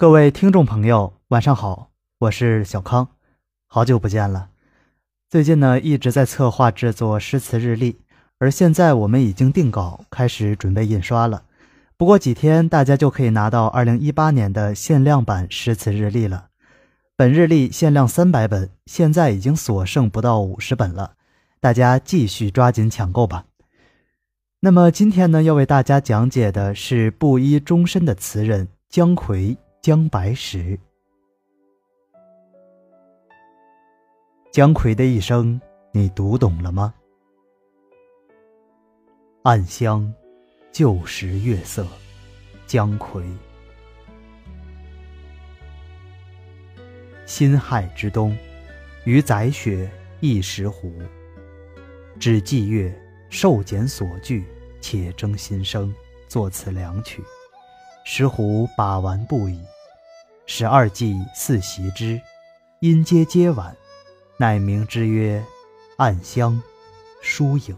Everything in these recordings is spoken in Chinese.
各位听众朋友，晚上好，我是小康，好久不见了。最近呢，一直在策划制作诗词日历，而现在我们已经定稿，开始准备印刷了。不过几天，大家就可以拿到二零一八年的限量版诗词日历了。本日历限量三百本，现在已经所剩不到五十本了，大家继续抓紧抢购吧。那么今天呢，要为大家讲解的是布衣终身的词人姜夔。姜白石，姜夔的一生，你读懂了吗？暗香，旧时月色，姜夔。辛亥之冬，余载雪一石湖。只霁月，受茧所惧，且争新声，作此两曲。石虎把玩不已，十二季四习之，音皆皆晚，乃名之曰《暗香》，疏影。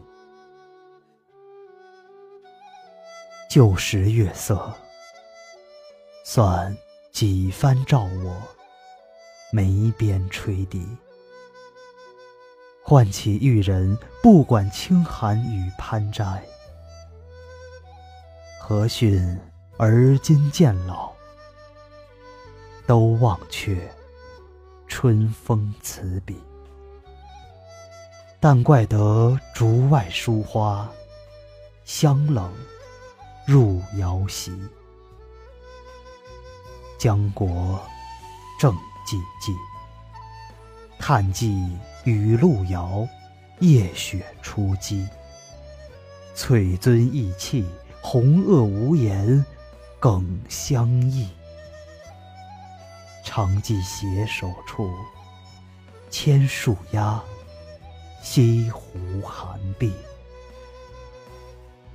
旧时月色，算几番照我，眉边吹笛，唤起玉人，不管清寒与攀摘，何逊？而今渐老，都忘却春风词笔。但怪得竹外疏花，香冷入瑶席。江国正寂寂，叹寄雨路遥，夜雪初积。翠尊意气，红萼无言。更相忆，常记携手处，千树压，西湖寒碧。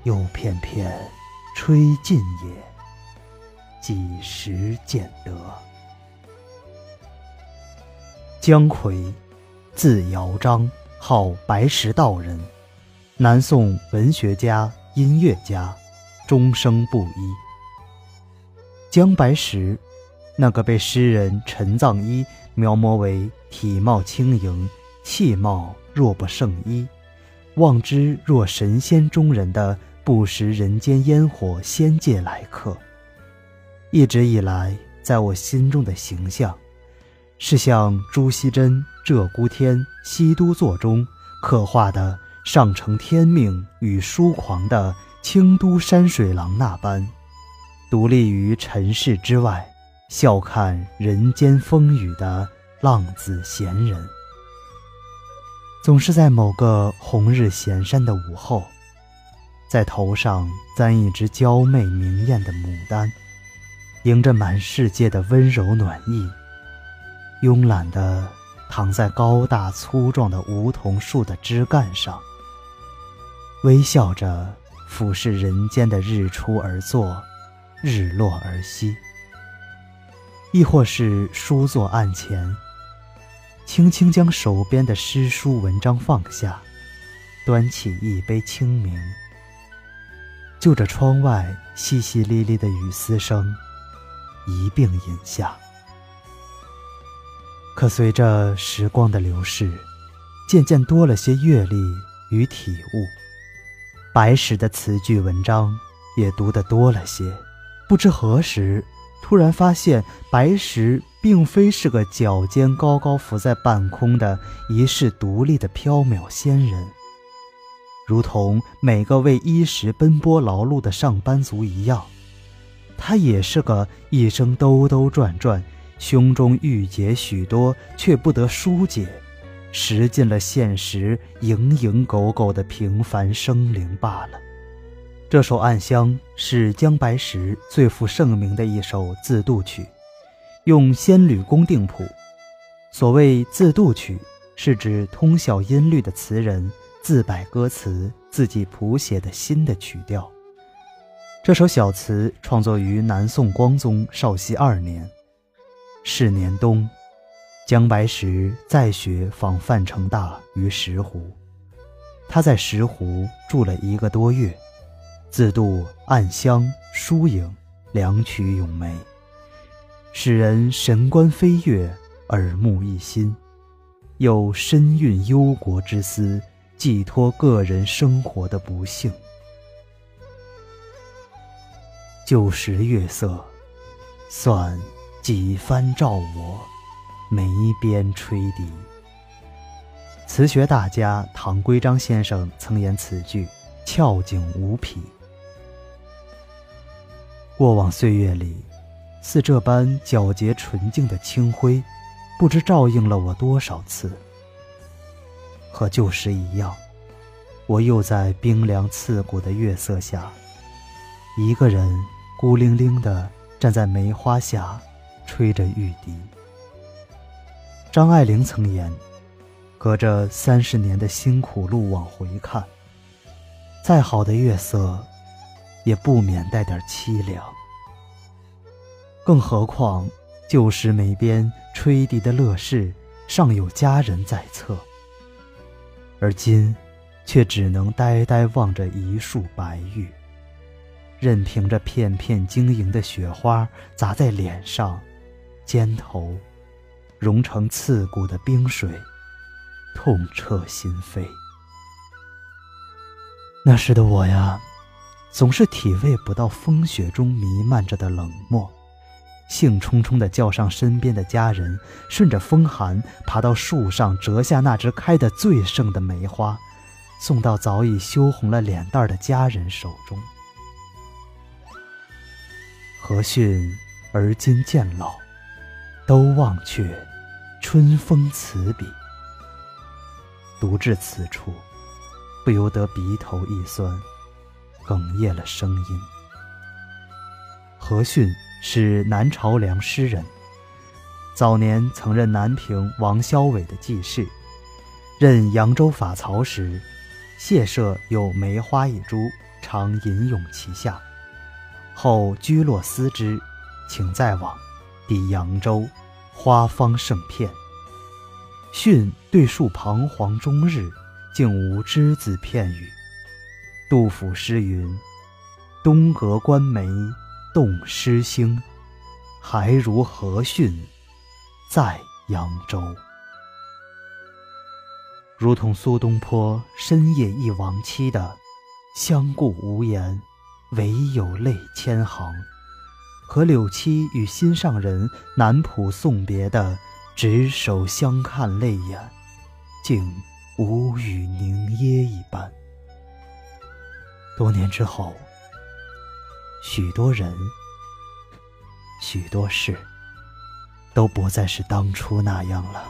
又片片吹尽也，几时见得？姜夔，字尧章，号白石道人，南宋文学家、音乐家，终生不一。姜白石，那个被诗人陈藏一描摹为体貌轻盈、气貌若不胜衣，望之若神仙中人的不食人间烟火仙界来客，一直以来在我心中的形象，是像朱熹珍《鹧鸪天·西都作》中刻画的上承天命与疏狂的清都山水郎那般。独立于尘世之外，笑看人间风雨的浪子闲人，总是在某个红日闲山的午后，在头上簪一只娇媚明艳的牡丹，迎着满世界的温柔暖意，慵懒地躺在高大粗壮的梧桐树的枝干上，微笑着俯视人间的日出而作。日落而息，亦或是书坐案前，轻轻将手边的诗书文章放下，端起一杯清明，就着窗外淅淅沥沥的雨丝声，一并饮下。可随着时光的流逝，渐渐多了些阅历与体悟，白石的词句文章也读得多了些。不知何时，突然发现白石并非是个脚尖高高浮在半空的一世独立的缥缈仙人，如同每个为衣食奔波劳碌的上班族一样，他也是个一生兜兜转转，胸中郁结许多却不得疏解，食尽了现实，蝇营狗苟的平凡生灵罢了。这首《暗香》是姜白石最负盛名的一首自度曲，用仙吕宫定谱。所谓自度曲，是指通晓音律的词人自摆歌词，自己谱写的新的曲调。这首小词创作于南宋光宗绍熙二年，是年冬，姜白石再学访范成大于石湖，他在石湖住了一个多月。自度暗香疏影，两曲咏梅。使人神观飞跃，耳目一新；有深蕴忧国之思，寄托个人生活的不幸。旧时月色，算几番照我，眉边吹笛。词学大家唐圭章先生曾言此句俏景无匹。过往岁月里，似这般皎洁纯净的清辉，不知照应了我多少次。和旧时一样，我又在冰凉刺骨的月色下，一个人。孤零零地站在梅花下，吹着玉笛。张爱玲曾言：“隔着三十年的辛苦路往回看，再好的月色，也不免带点凄凉。更何况旧时梅边吹笛的乐事，尚有佳人在侧，而今，却只能呆呆望着一树白玉。”任凭着片片晶莹的雪花砸在脸上、肩头，融成刺骨的冰水，痛彻心扉。那时的我呀，总是体味不到风雪中弥漫着的冷漠，兴冲冲地叫上身边的家人，顺着风寒爬到树上，折下那只开得最盛的梅花，送到早已羞红了脸蛋的家人手中。何逊而今渐老，都忘却春风词笔。读至此处，不由得鼻头一酸，哽咽了声音。何逊是南朝梁诗人，早年曾任南平王萧伟的记事，任扬州法曹时，谢舍有梅花一株，常吟咏其下。后居洛思之，请再往，抵扬州，花方盛片。逊对树彷徨终日，竟无只字片语。杜甫诗云：“东阁观梅动诗兴，还如何逊在扬州。”如同苏东坡深夜忆亡妻的“相顾无言”。唯有泪千行，和柳七与心上人南浦送别的执手相看泪眼，竟无语凝噎一般。多年之后，许多人、许多事，都不再是当初那样了。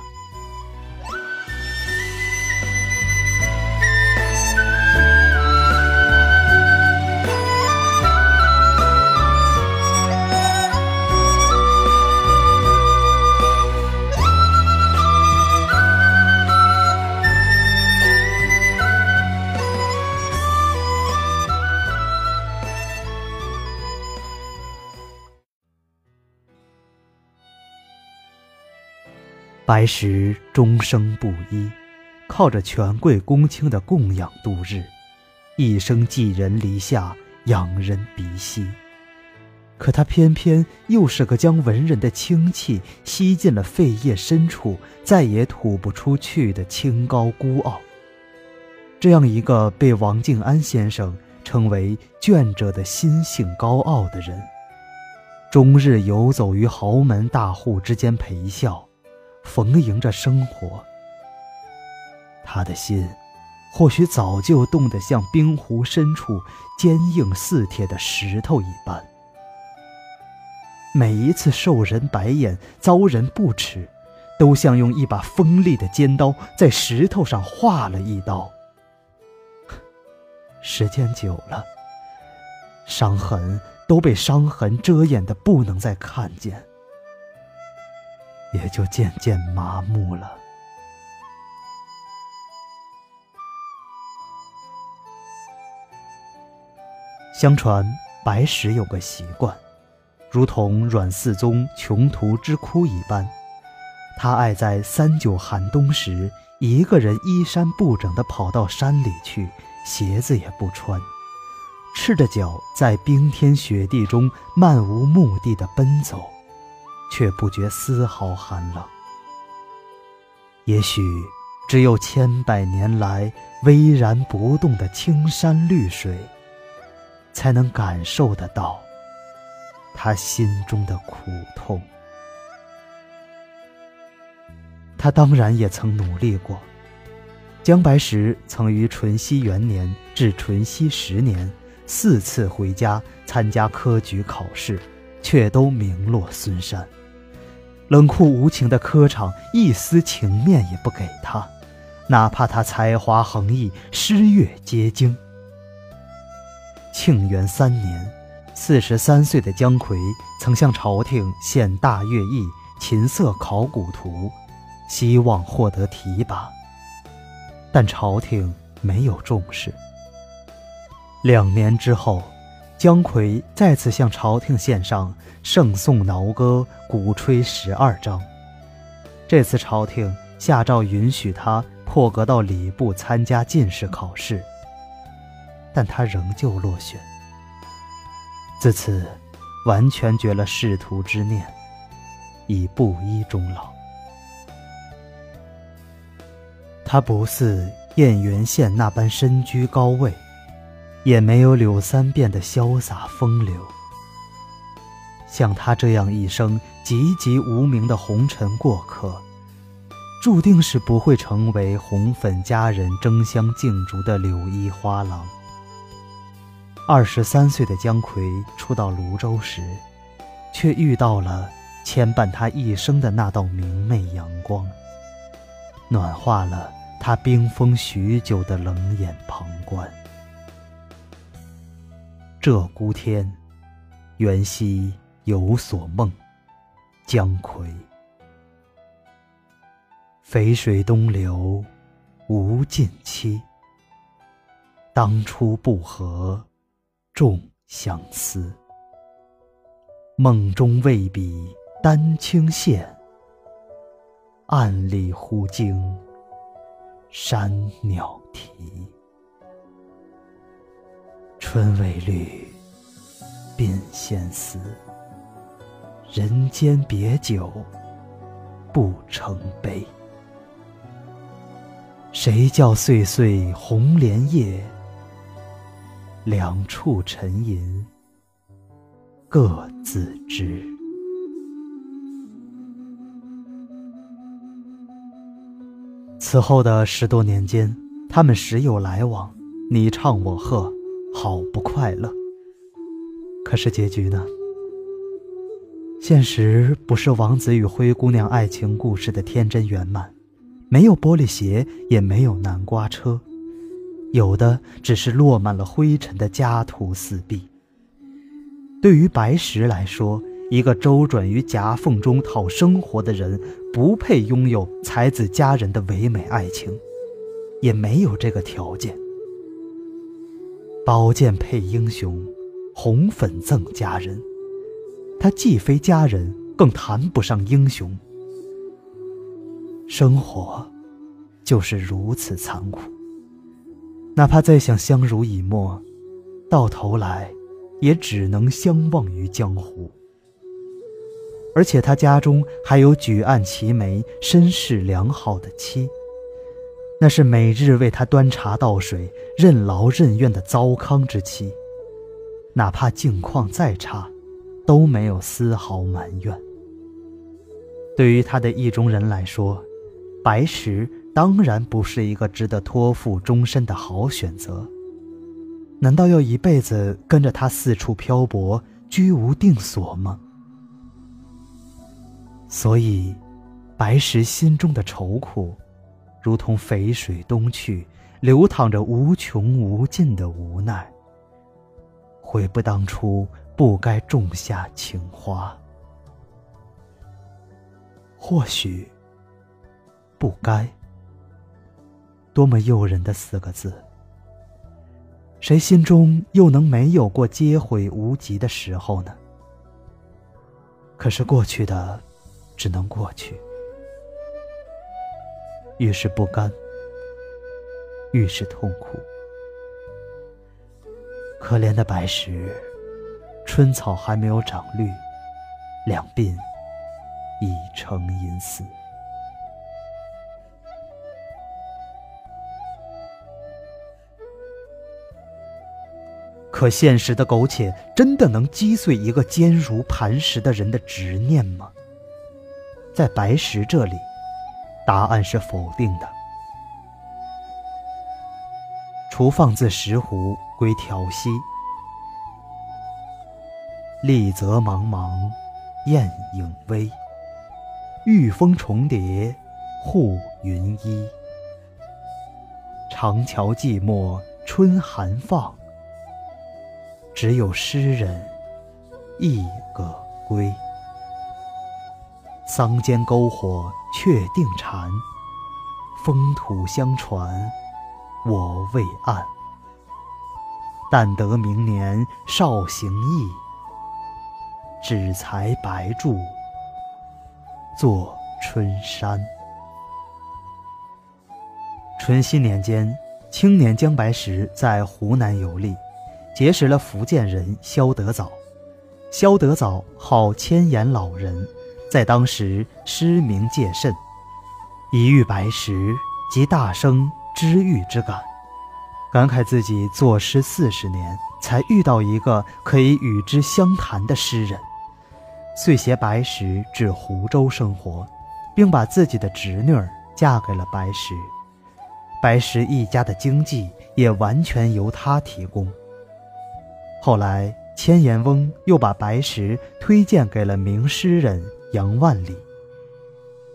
白石终生不依，靠着权贵公卿的供养度日，一生寄人篱下，仰人鼻息。可他偏偏又是个将文人的清气吸进了肺叶深处，再也吐不出去的清高孤傲。这样一个被王静安先生称为“倦者的心性高傲”的人，终日游走于豪门大户之间陪笑。逢迎着生活，他的心或许早就冻得像冰湖深处坚硬似铁的石头一般。每一次受人白眼、遭人不齿，都像用一把锋利的尖刀在石头上划了一刀。时间久了，伤痕都被伤痕遮掩的不能再看见。也就渐渐麻木了。相传白石有个习惯，如同阮嗣宗穷途之哭一般，他爱在三九寒冬时，一个人衣衫不整地跑到山里去，鞋子也不穿，赤着脚在冰天雪地中漫无目的的奔走。却不觉丝毫寒冷。也许，只有千百年来巍然不动的青山绿水，才能感受得到他心中的苦痛。他当然也曾努力过。姜白石曾于淳熙元年至淳熙十年四次回家参加科举考试，却都名落孙山。冷酷无情的科场一丝情面也不给他，哪怕他才华横溢、诗乐皆精。庆元三年，四十三岁的姜夔曾向朝廷献《大乐毅琴瑟考古图》，希望获得提拔，但朝廷没有重视。两年之后。姜夔再次向朝廷献上《圣颂挠歌》，鼓吹十二章。这次朝廷下诏允许他破格到礼部参加进士考试，但他仍旧落选。自此，完全绝了仕途之念，以布衣终老。他不似燕元县那般身居高位。也没有柳三变的潇洒风流。像他这样一生籍籍无名的红尘过客，注定是不会成为红粉佳人争相竞逐的柳依花郎。二十三岁的姜夔初到泸州时，却遇到了牵绊他一生的那道明媚阳光，暖化了他冰封许久的冷眼旁观。鹧鸪天，缘兮有所梦。姜夔，淝水东流无尽期。当初不合，众相思。梦中未比丹青现，暗里忽惊山鸟啼。春未绿，鬓先丝。人间别久，不成悲。谁教岁岁红莲叶？两处沉吟，各自知。此后的十多年间，他们时有来往，你唱我和。好不快乐。可是结局呢？现实不是王子与灰姑娘爱情故事的天真圆满，没有玻璃鞋，也没有南瓜车，有的只是落满了灰尘的家徒四壁。对于白石来说，一个周转于夹缝中讨生活的人，不配拥有才子佳人的唯美爱情，也没有这个条件。宝剑配英雄，红粉赠佳人。他既非佳人，更谈不上英雄。生活就是如此残酷。哪怕再想相濡以沫，到头来也只能相忘于江湖。而且他家中还有举案齐眉、身世良好的妻。那是每日为他端茶倒水、任劳任怨的糟糠之妻，哪怕境况再差，都没有丝毫埋怨。对于他的意中人来说，白石当然不是一个值得托付终身的好选择。难道要一辈子跟着他四处漂泊、居无定所吗？所以，白石心中的愁苦。如同肥水东去，流淌着无穷无尽的无奈。悔不当初，不该种下情花。或许，不该。多么诱人的四个字！谁心中又能没有过皆悔无及的时候呢？可是过去的，只能过去。越是不甘，越是痛苦。可怜的白石，春草还没有长绿，两鬓已成银丝。可现实的苟且，真的能击碎一个坚如磐石的人的执念吗？在白石这里，答案是否定的。除放自石湖归调溪，丽泽茫茫，雁影微。玉峰重叠，护云衣。长桥寂寞，春寒放。只有诗人一个归。桑间篝火却定禅，风土相传，我未谙。但得明年少行意，只裁白柱作春山。淳熙年间，青年姜白石在湖南游历。结识了福建人萧德藻，萧德藻号千岩老人，在当时诗名介甚，一遇白石即大生知遇之感，感慨自己作诗四十年才遇到一个可以与之相谈的诗人，遂携白石至湖州生活，并把自己的侄女儿嫁给了白石，白石一家的经济也完全由他提供。后来，千岩翁又把白石推荐给了名诗人杨万里。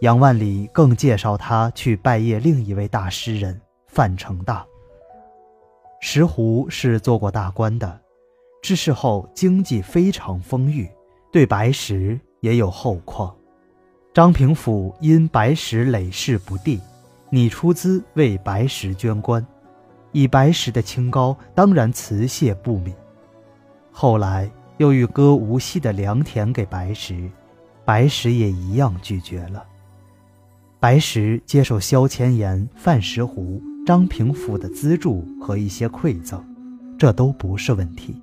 杨万里更介绍他去拜谒另一位大诗人范成大。石湖是做过大官的，知事后经济非常丰裕，对白石也有厚况。张平府因白石累世不第，拟出资为白石捐官，以白石的清高，当然辞谢不敏。后来又欲割无锡的良田给白石，白石也一样拒绝了。白石接受萧千言、范石湖、张平甫的资助和一些馈赠，这都不是问题。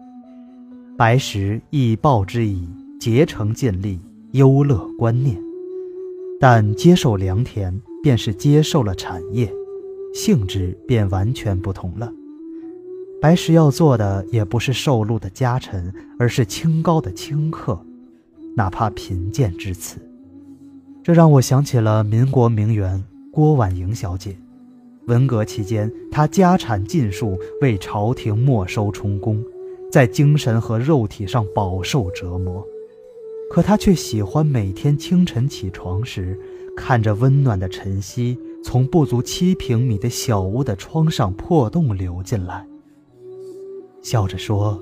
白石亦报之以竭诚尽力、优乐观念。但接受良田，便是接受了产业，性质便完全不同了。白石要做的也不是受禄的家臣，而是清高的清客，哪怕贫贱至此。这让我想起了民国名媛郭婉莹小姐。文革期间，她家产尽数为朝廷没收充公，在精神和肉体上饱受折磨。可她却喜欢每天清晨起床时，看着温暖的晨曦从不足七平米的小屋的窗上破洞流进来。笑着说：“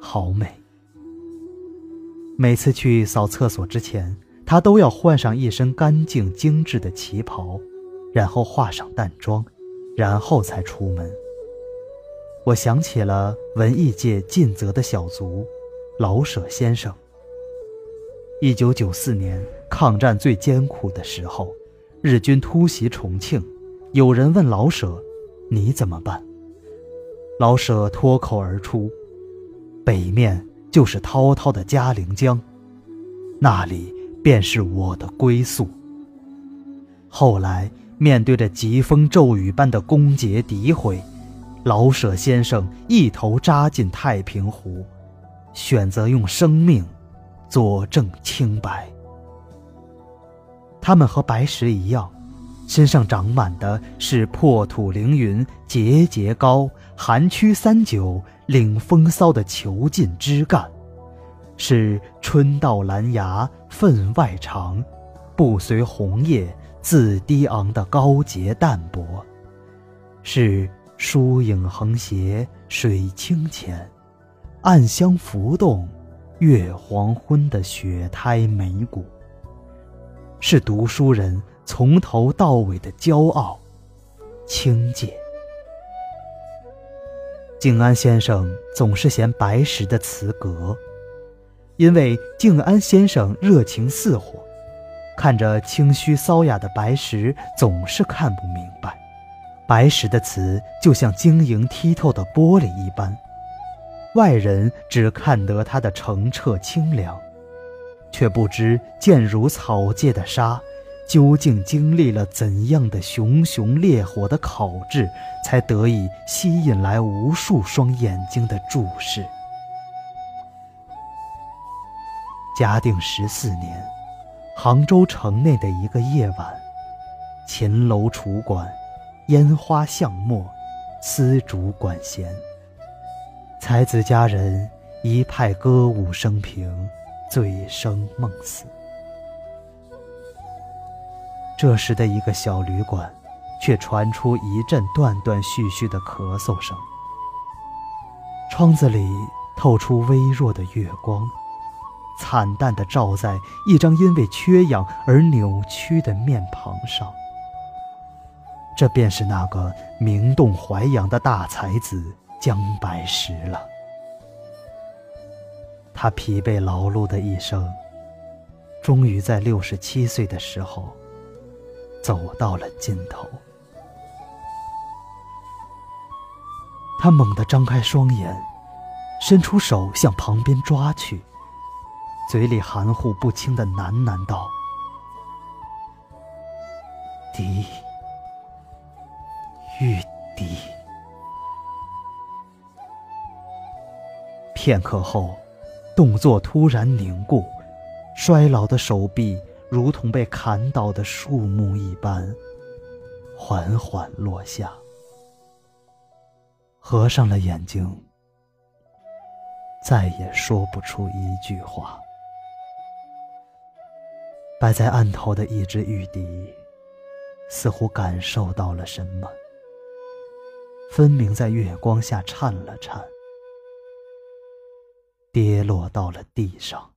好美。”每次去扫厕所之前，她都要换上一身干净精致的旗袍，然后化上淡妆，然后才出门。我想起了文艺界尽责的小卒老舍先生。一九九四年抗战最艰苦的时候，日军突袭重庆，有人问老舍：“你怎么办？”老舍脱口而出：“北面就是滔滔的嘉陵江，那里便是我的归宿。”后来面对着疾风骤雨般的攻讦诋毁，老舍先生一头扎进太平湖，选择用生命佐证清白。他们和白石一样。身上长满的是破土凌云、节节高、寒屈三九、领风骚的遒劲枝干，是春到兰芽分外长，不随红叶自低昂的高洁淡泊，是疏影横斜水清浅，暗香浮动，月黄昏的雪胎眉骨，是读书人。从头到尾的骄傲、清洁。静安先生总是嫌白石的词格，因为静安先生热情似火，看着清虚骚雅的白石，总是看不明白。白石的词就像晶莹剔透的玻璃一般，外人只看得它的澄澈清凉，却不知健如草芥的沙，究竟经历了怎样的熊熊烈火的烤制，才得以吸引来无数双眼睛的注视。嘉定十四年，杭州城内的一个夜晚，琴楼楚馆，烟花巷陌，丝竹管弦，才子佳人一派歌舞升平，醉生梦死。这时的一个小旅馆，却传出一阵断断续续的咳嗽声，窗子里透出微弱的月光。惨淡的照在一张因为缺氧而扭曲的面庞上。这便是那个名动淮阳的大才子姜白石了。他疲惫劳碌的一生，终于在六十七岁的时候，走到了尽头。他猛地张开双眼，伸出手向旁边抓去。嘴里含糊不清的喃喃道：“滴，欲滴。”片刻后，动作突然凝固，衰老的手臂如同被砍倒的树木一般，缓缓落下。合上了眼睛，再也说不出一句话。摆在案头的一只玉笛，似乎感受到了什么，分明在月光下颤了颤，跌落到了地上。